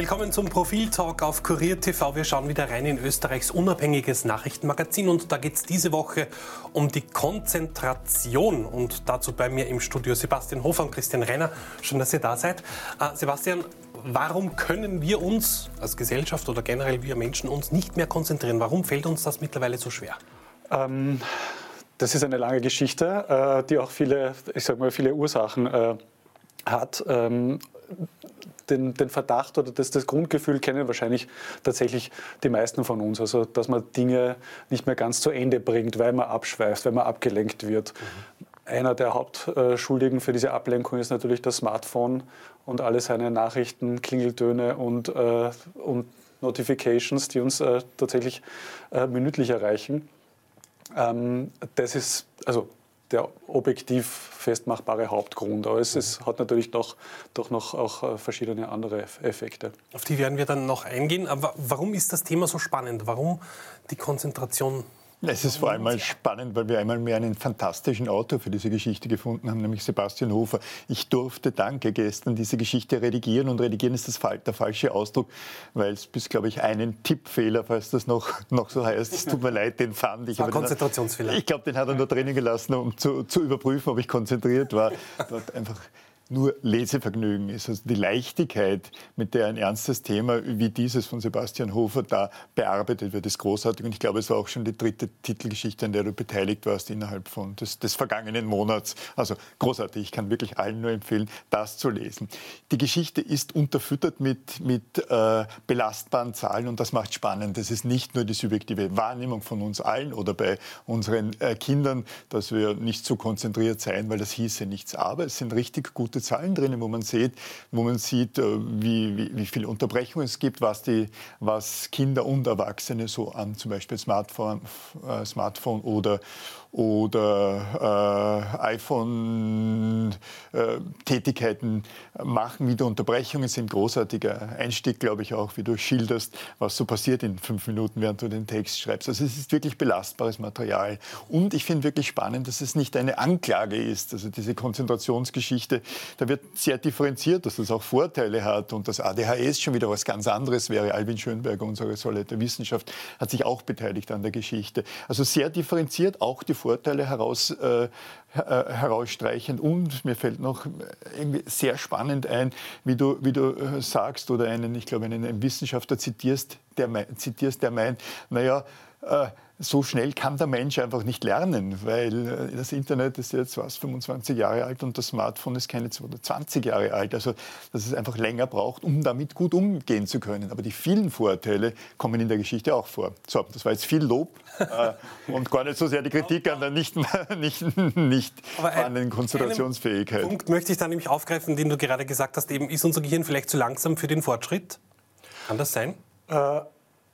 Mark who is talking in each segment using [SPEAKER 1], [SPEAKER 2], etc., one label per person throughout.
[SPEAKER 1] Willkommen zum Profil-Talk auf Kurier TV. Wir schauen wieder rein in Österreichs unabhängiges Nachrichtenmagazin und da geht es diese Woche um die Konzentration. Und dazu bei mir im Studio Sebastian Hofer und Christian Renner. Schön, dass ihr da seid. Äh, Sebastian, warum können wir uns als Gesellschaft oder generell wir Menschen uns nicht mehr konzentrieren? Warum fällt uns das mittlerweile so schwer? Ähm,
[SPEAKER 2] das ist eine lange Geschichte, äh, die auch viele, ich sag mal, viele Ursachen äh, hat. Ähm, den, den, Verdacht oder das, das, Grundgefühl kennen wahrscheinlich tatsächlich die meisten von uns. Also, dass man Dinge nicht mehr ganz zu Ende bringt, weil man abschweift, weil man abgelenkt wird. Mhm. Einer der Hauptschuldigen für diese Ablenkung ist natürlich das Smartphone und alle seine Nachrichten, Klingeltöne und, äh, und Notifications, die uns äh, tatsächlich äh, minütlich erreichen. Ähm, das ist, also der objektiv festmachbare Hauptgrund. Aber es, es hat natürlich doch, doch noch auch äh, verschiedene andere Effekte.
[SPEAKER 1] Auf die werden wir dann noch eingehen. Aber warum ist das Thema so spannend? Warum die Konzentration
[SPEAKER 3] es ist vor allem mal spannend, weil wir einmal mehr einen fantastischen Autor für diese Geschichte gefunden haben, nämlich Sebastian Hofer. Ich durfte, danke, gestern diese Geschichte redigieren und redigieren ist das, der falsche Ausdruck, weil es bis, glaube ich, einen Tippfehler, falls das noch, noch so heißt, es tut mir leid, den fand ich.
[SPEAKER 1] War Konzentrationsfehler.
[SPEAKER 3] ich glaube, den hat er nur drinnen gelassen, um zu, zu überprüfen, ob ich konzentriert war. Dort einfach nur Lesevergnügen ist. Also die Leichtigkeit, mit der ein ernstes Thema wie dieses von Sebastian Hofer da bearbeitet wird, ist großartig. Und ich glaube, es war auch schon die dritte Titelgeschichte, an der du beteiligt warst innerhalb von des, des vergangenen Monats. Also großartig. Ich kann wirklich allen nur empfehlen, das zu lesen. Die Geschichte ist unterfüttert mit, mit äh, belastbaren Zahlen und das macht spannend. Es ist nicht nur die subjektive Wahrnehmung von uns allen oder bei unseren äh, Kindern, dass wir nicht so konzentriert sein, weil das hieße nichts. Aber es sind richtig gute gute Zahlen drinnen, wo man sieht, wo man sieht, äh, wie, wie, wie viele Unterbrechungen es gibt, was, die, was Kinder und Erwachsene so an zum Beispiel Smartphone, äh, Smartphone oder, oder äh, iPhone-Tätigkeiten äh, machen. Wieder Unterbrechungen sind großartiger Einstieg, glaube ich, auch, wie du schilderst, was so passiert in fünf Minuten, während du den Text schreibst. Also es ist wirklich belastbares Material. Und ich finde wirklich spannend, dass es nicht eine Anklage ist. Also diese Konzentrationsgeschichte, da wird sehr differenziert, dass das auch Vorteile hat und das ADHS schon wieder was ganz anderes wäre. Alvin Schönberger, unsere Säule der Wissenschaft, hat sich auch beteiligt an der Geschichte. Also sehr differenziert, auch die Vorteile heraus, äh, herausstreichend. Und mir fällt noch irgendwie sehr spannend ein, wie du, wie du äh, sagst oder einen, ich glaube, einen Wissenschaftler zitierst, der, zitierst, der meint, naja, äh, so schnell kann der Mensch einfach nicht lernen, weil äh, das Internet ist jetzt was 25 Jahre alt und das Smartphone ist keine 20 Jahre alt. Also dass es einfach länger braucht, um damit gut umgehen zu können. Aber die vielen Vorteile kommen in der Geschichte auch vor. So, das war jetzt viel Lob äh, und gar nicht so sehr die Kritik an der nicht, nicht, nicht vorhandenen Konzentrationsfähigkeit.
[SPEAKER 1] Punkt möchte ich da nämlich aufgreifen, den du gerade gesagt hast. Eben, ist unser Gehirn vielleicht zu langsam für den Fortschritt? Kann das sein?
[SPEAKER 2] Äh,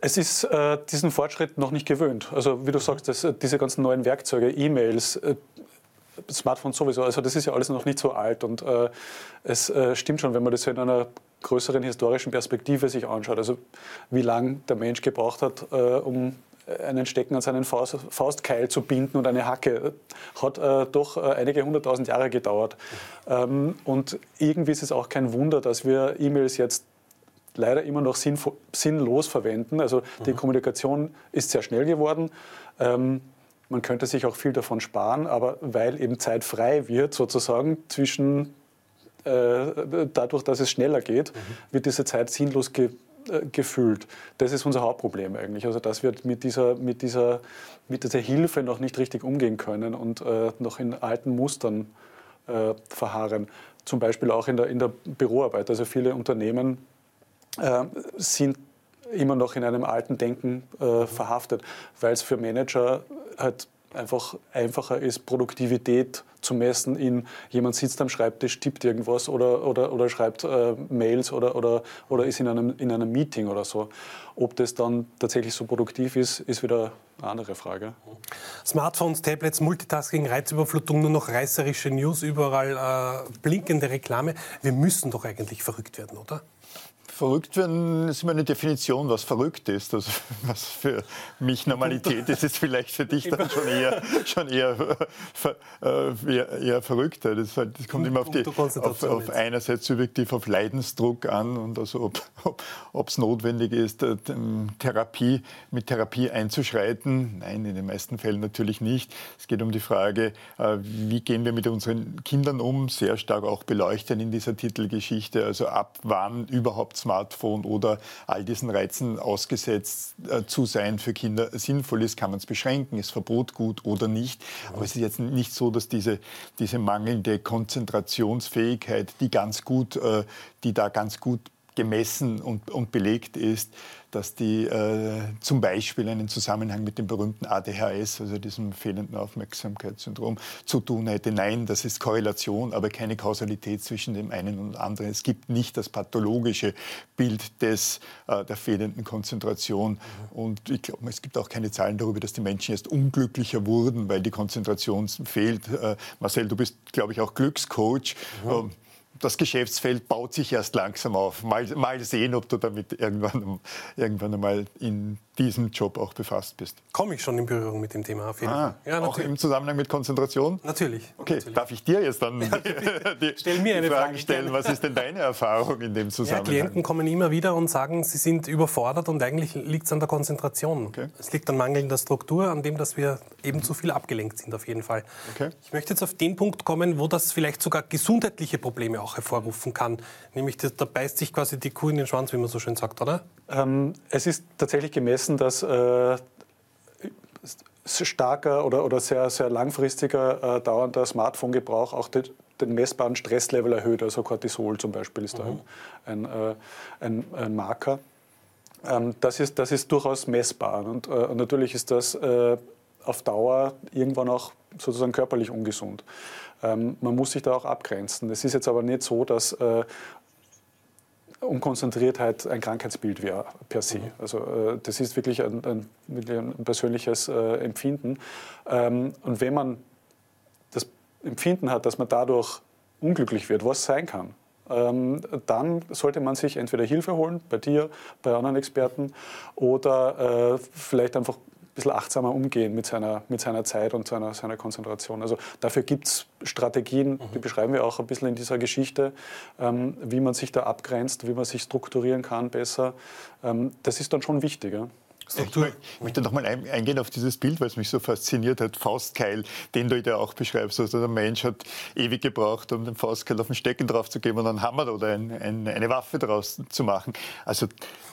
[SPEAKER 2] es ist äh, diesen Fortschritt noch nicht gewöhnt. Also wie du sagst, das, äh, diese ganzen neuen Werkzeuge, E-Mails, äh, Smartphones sowieso, also das ist ja alles noch nicht so alt. Und äh, es äh, stimmt schon, wenn man das so in einer größeren historischen Perspektive sich anschaut, also wie lange der Mensch gebraucht hat, äh, um einen Stecken an seinen Faust, Faustkeil zu binden und eine Hacke, hat äh, doch äh, einige hunderttausend Jahre gedauert. Ähm, und irgendwie ist es auch kein Wunder, dass wir E-Mails jetzt leider immer noch sinnlos verwenden. Also die mhm. Kommunikation ist sehr schnell geworden. Ähm, man könnte sich auch viel davon sparen, aber weil eben Zeit frei wird, sozusagen zwischen äh, dadurch, dass es schneller geht, mhm. wird diese Zeit sinnlos ge äh. Das ist unser Hauptproblem eigentlich. Also dass wir mit dieser, mit dieser, mit dieser Hilfe noch nicht richtig umgehen können und äh, noch in alten Mustern äh, verharren. Zum Beispiel auch in der, in der Büroarbeit. Also viele Unternehmen äh, sind immer noch in einem alten Denken äh, verhaftet, weil es für Manager halt einfach einfacher ist, Produktivität zu messen in jemand sitzt am Schreibtisch, tippt irgendwas oder, oder, oder schreibt äh, Mails oder, oder, oder ist in einem, in einem Meeting oder so. Ob das dann tatsächlich so produktiv ist, ist wieder eine andere Frage.
[SPEAKER 1] Smartphones, Tablets, Multitasking, Reizüberflutung, nur noch reißerische News, überall äh, blinkende Reklame. Wir müssen doch eigentlich verrückt werden, oder?
[SPEAKER 3] Verrückt werden ist immer eine Definition, was verrückt ist. Also, was für mich Normalität ist, ist vielleicht für dich dann schon eher, schon eher, äh, eher, eher verrückter. Das, halt, das kommt immer auf, die, auf, auf einerseits subjektiv auf Leidensdruck an und also ob es notwendig ist, äh, Therapie, mit Therapie einzuschreiten. Nein, in den meisten Fällen natürlich nicht. Es geht um die Frage, äh, wie gehen wir mit unseren Kindern um, sehr stark auch beleuchten in dieser Titelgeschichte. Also ab wann überhaupt Smartphone oder all diesen Reizen ausgesetzt äh, zu sein für Kinder sinnvoll ist, kann man es beschränken, ist Verbot gut oder nicht. Aber es ist jetzt nicht so, dass diese, diese mangelnde Konzentrationsfähigkeit, die ganz gut, äh, die da ganz gut gemessen und, und belegt ist, dass die äh, zum Beispiel einen Zusammenhang mit dem berühmten ADHS, also diesem fehlenden Aufmerksamkeitssyndrom, zu tun hätte. Nein, das ist Korrelation, aber keine Kausalität zwischen dem einen und dem anderen. Es gibt nicht das pathologische Bild des, äh, der fehlenden Konzentration. Und ich glaube, es gibt auch keine Zahlen darüber, dass die Menschen jetzt unglücklicher wurden, weil die Konzentration fehlt. Äh, Marcel, du bist, glaube ich, auch Glückscoach. Mhm. Das Geschäftsfeld baut sich erst langsam auf. Mal, mal sehen, ob du damit irgendwann, irgendwann einmal in diesem Job auch befasst bist.
[SPEAKER 1] Komme ich schon in Berührung mit dem Thema auf jeden
[SPEAKER 3] ah, Fall. Ja, auch im Zusammenhang mit Konzentration?
[SPEAKER 1] Natürlich.
[SPEAKER 3] Okay,
[SPEAKER 1] natürlich.
[SPEAKER 3] darf ich dir jetzt dann ja,
[SPEAKER 1] die, Stell mir eine
[SPEAKER 3] Frage stellen? Was ist denn deine Erfahrung in dem Zusammenhang?
[SPEAKER 1] Ja, Klienten kommen immer wieder und sagen, sie sind überfordert und eigentlich liegt es an der Konzentration. Okay. Es liegt an mangelnder Struktur, an dem, dass wir eben zu viel abgelenkt sind auf jeden Fall. Okay. Ich möchte jetzt auf den Punkt kommen, wo das vielleicht sogar gesundheitliche Probleme auch hervorrufen kann. Nämlich, da beißt sich quasi die Kuh in den Schwanz, wie man so schön sagt, oder?
[SPEAKER 2] Ähm, es ist tatsächlich gemessen, dass äh, starker oder, oder sehr, sehr langfristiger äh, dauernder Smartphone-Gebrauch auch den, den, messbaren Stresslevel erhöht. Also Cortisol zum Beispiel ist mhm. da ein, ein, äh, ein, ein Marker. Ähm, das, ist, das ist durchaus messbar. Und äh, natürlich ist das äh, auf Dauer irgendwann auch sozusagen körperlich ungesund. Ähm, man muss sich da auch abgrenzen. Es ist jetzt aber nicht so, dass äh, Unkonzentriertheit ein Krankheitsbild wäre per se. Mhm. Also äh, das ist wirklich ein, ein, ein persönliches äh, Empfinden. Ähm, und wenn man das Empfinden hat, dass man dadurch unglücklich wird, was sein kann, ähm, dann sollte man sich entweder Hilfe holen, bei dir, bei anderen Experten, oder äh, vielleicht einfach bisschen achtsamer umgehen mit seiner, mit seiner Zeit und seiner, seiner Konzentration. Also dafür gibt es Strategien, die mhm. beschreiben wir auch ein bisschen in dieser Geschichte, ähm, wie man sich da abgrenzt, wie man sich strukturieren kann besser. Ähm, das ist dann schon wichtig. Ja?
[SPEAKER 3] Struktur. Ich möchte noch mal eingehen auf dieses Bild, weil es mich so fasziniert hat. Faustkeil, den du ja auch beschreibst. Also der Mensch hat ewig gebraucht, um den Faustkeil auf den Stecken drauf zu geben und einen Hammer oder ein, ein, eine Waffe draus zu machen. Also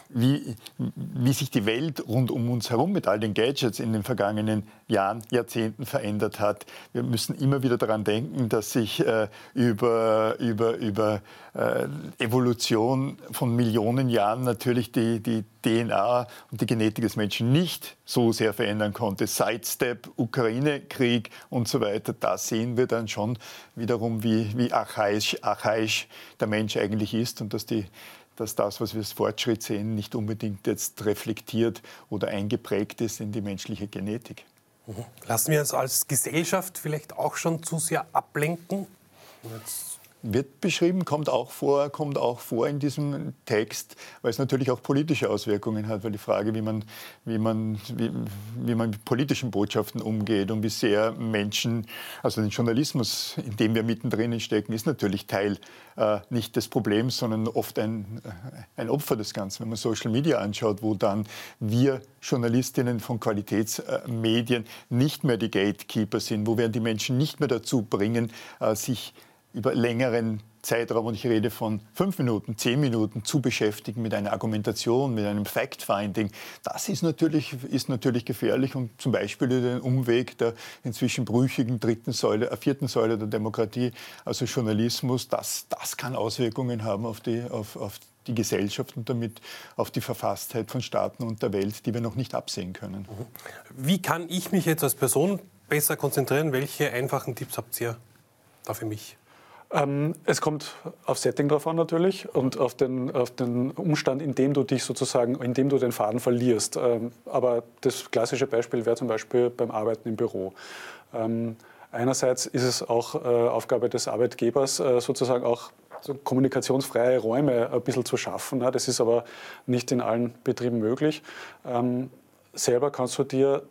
[SPEAKER 3] wie, wie sich die Welt rund um uns herum mit all den Gadgets in den vergangenen Jahren, Jahrzehnten verändert hat. Wir müssen immer wieder daran denken, dass sich äh, über, über, über äh, Evolution von Millionen Jahren natürlich die, die DNA und die Genetik des Menschen nicht so sehr verändern konnte. Sidestep, Ukraine-Krieg und so weiter, da sehen wir dann schon wiederum, wie, wie archaisch, archaisch der Mensch eigentlich ist und dass die dass das, was wir als Fortschritt sehen, nicht unbedingt jetzt reflektiert oder eingeprägt ist in die menschliche Genetik.
[SPEAKER 1] Lassen wir uns als Gesellschaft vielleicht auch schon zu sehr ablenken?
[SPEAKER 3] Jetzt wird beschrieben, kommt auch vor, kommt auch vor in diesem Text, weil es natürlich auch politische Auswirkungen hat, weil die Frage, wie man, wie man, wie, wie man mit politischen Botschaften umgeht und wie sehr Menschen, also den Journalismus, in dem wir mittendrin stecken, ist natürlich Teil äh, nicht des Problems, sondern oft ein, äh, ein Opfer des Ganzen. Wenn man Social Media anschaut, wo dann wir Journalistinnen von Qualitätsmedien nicht mehr die Gatekeeper sind, wo wir die Menschen nicht mehr dazu bringen, äh, sich über längeren Zeitraum, und ich rede von fünf Minuten, zehn Minuten, zu beschäftigen mit einer Argumentation, mit einem Fact-Finding, das ist natürlich, ist natürlich gefährlich und zum Beispiel den Umweg der inzwischen brüchigen dritten Säule, äh, vierten Säule der Demokratie, also Journalismus, das, das kann Auswirkungen haben auf die, auf, auf die Gesellschaft und damit auf die Verfasstheit von Staaten und der Welt, die wir noch nicht absehen können.
[SPEAKER 1] Wie kann ich mich jetzt als Person besser konzentrieren? Welche einfachen Tipps habt ihr da für mich?
[SPEAKER 2] Ähm, es kommt auf Setting drauf an natürlich und auf den, auf den Umstand, in dem du dich sozusagen, in dem du den Faden verlierst. Ähm, aber das klassische Beispiel wäre zum Beispiel beim Arbeiten im Büro. Ähm, einerseits ist es auch äh, Aufgabe des Arbeitgebers, äh, sozusagen auch so kommunikationsfreie Räume ein bisschen zu schaffen. Das ist aber nicht in allen Betrieben möglich. Ähm, selber kannst du dir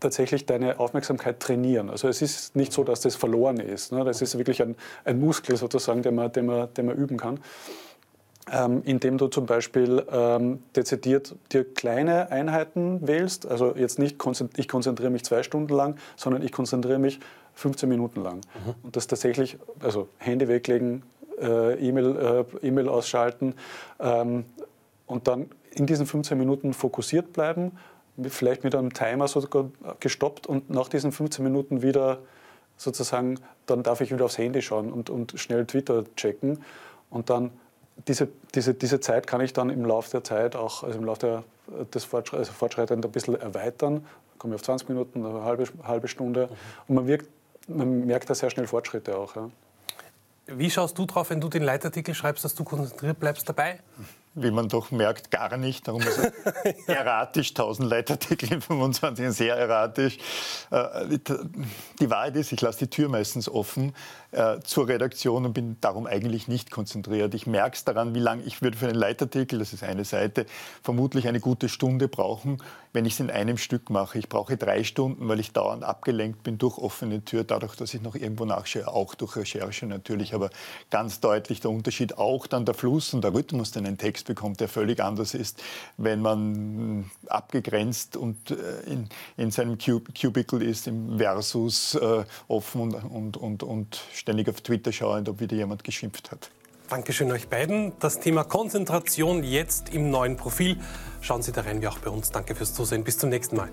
[SPEAKER 2] tatsächlich deine Aufmerksamkeit trainieren. Also es ist nicht so, dass das verloren ist. Ne? Das ist wirklich ein, ein Muskel sozusagen, den man, den, man, den man üben kann. Ähm, indem du zum Beispiel ähm, dezidiert dir kleine Einheiten wählst. Also jetzt nicht, ich konzentriere mich zwei Stunden lang, sondern ich konzentriere mich 15 Minuten lang. Mhm. Und das tatsächlich, also Handy weglegen, äh, E-Mail äh, e ausschalten ähm, und dann in diesen 15 Minuten fokussiert bleiben vielleicht mit einem Timer sogar gestoppt und nach diesen 15 Minuten wieder sozusagen, dann darf ich wieder aufs Handy schauen und, und schnell Twitter checken. Und dann diese, diese, diese Zeit kann ich dann im Laufe der Zeit auch, also im Laufe der, des Fortschritt, also Fortschreitens ein bisschen erweitern. Komme ich auf 20 Minuten, eine halbe, halbe Stunde. Mhm. Und man, wirkt, man merkt da sehr schnell Fortschritte auch. Ja.
[SPEAKER 1] Wie schaust du drauf, wenn du den Leitartikel schreibst, dass du konzentriert bleibst dabei?
[SPEAKER 3] Wie man doch merkt, gar nicht. Darum ist es erratisch, 1000 Leitartikel in 25, sehr erratisch. Äh, die Wahrheit ist, ich lasse die Tür meistens offen äh, zur Redaktion und bin darum eigentlich nicht konzentriert. Ich merke es daran, wie lange ich würde für einen Leitartikel, das ist eine Seite, vermutlich eine gute Stunde brauchen, wenn ich es in einem Stück mache. Ich brauche drei Stunden, weil ich dauernd abgelenkt bin durch offene Tür, dadurch, dass ich noch irgendwo nachschaue, auch durch Recherche natürlich, aber ganz deutlich der Unterschied, auch dann der Fluss und der Rhythmus, den ein Text bekommt, der völlig anders ist, wenn man abgegrenzt und äh, in, in seinem Cubicle ist, im Versus äh, offen und, und, und, und ständig auf Twitter schauend, ob wieder jemand geschimpft hat.
[SPEAKER 1] Dankeschön euch beiden. Das Thema Konzentration jetzt im neuen Profil. Schauen Sie da rein, wie auch bei uns. Danke fürs Zusehen. Bis zum nächsten Mal.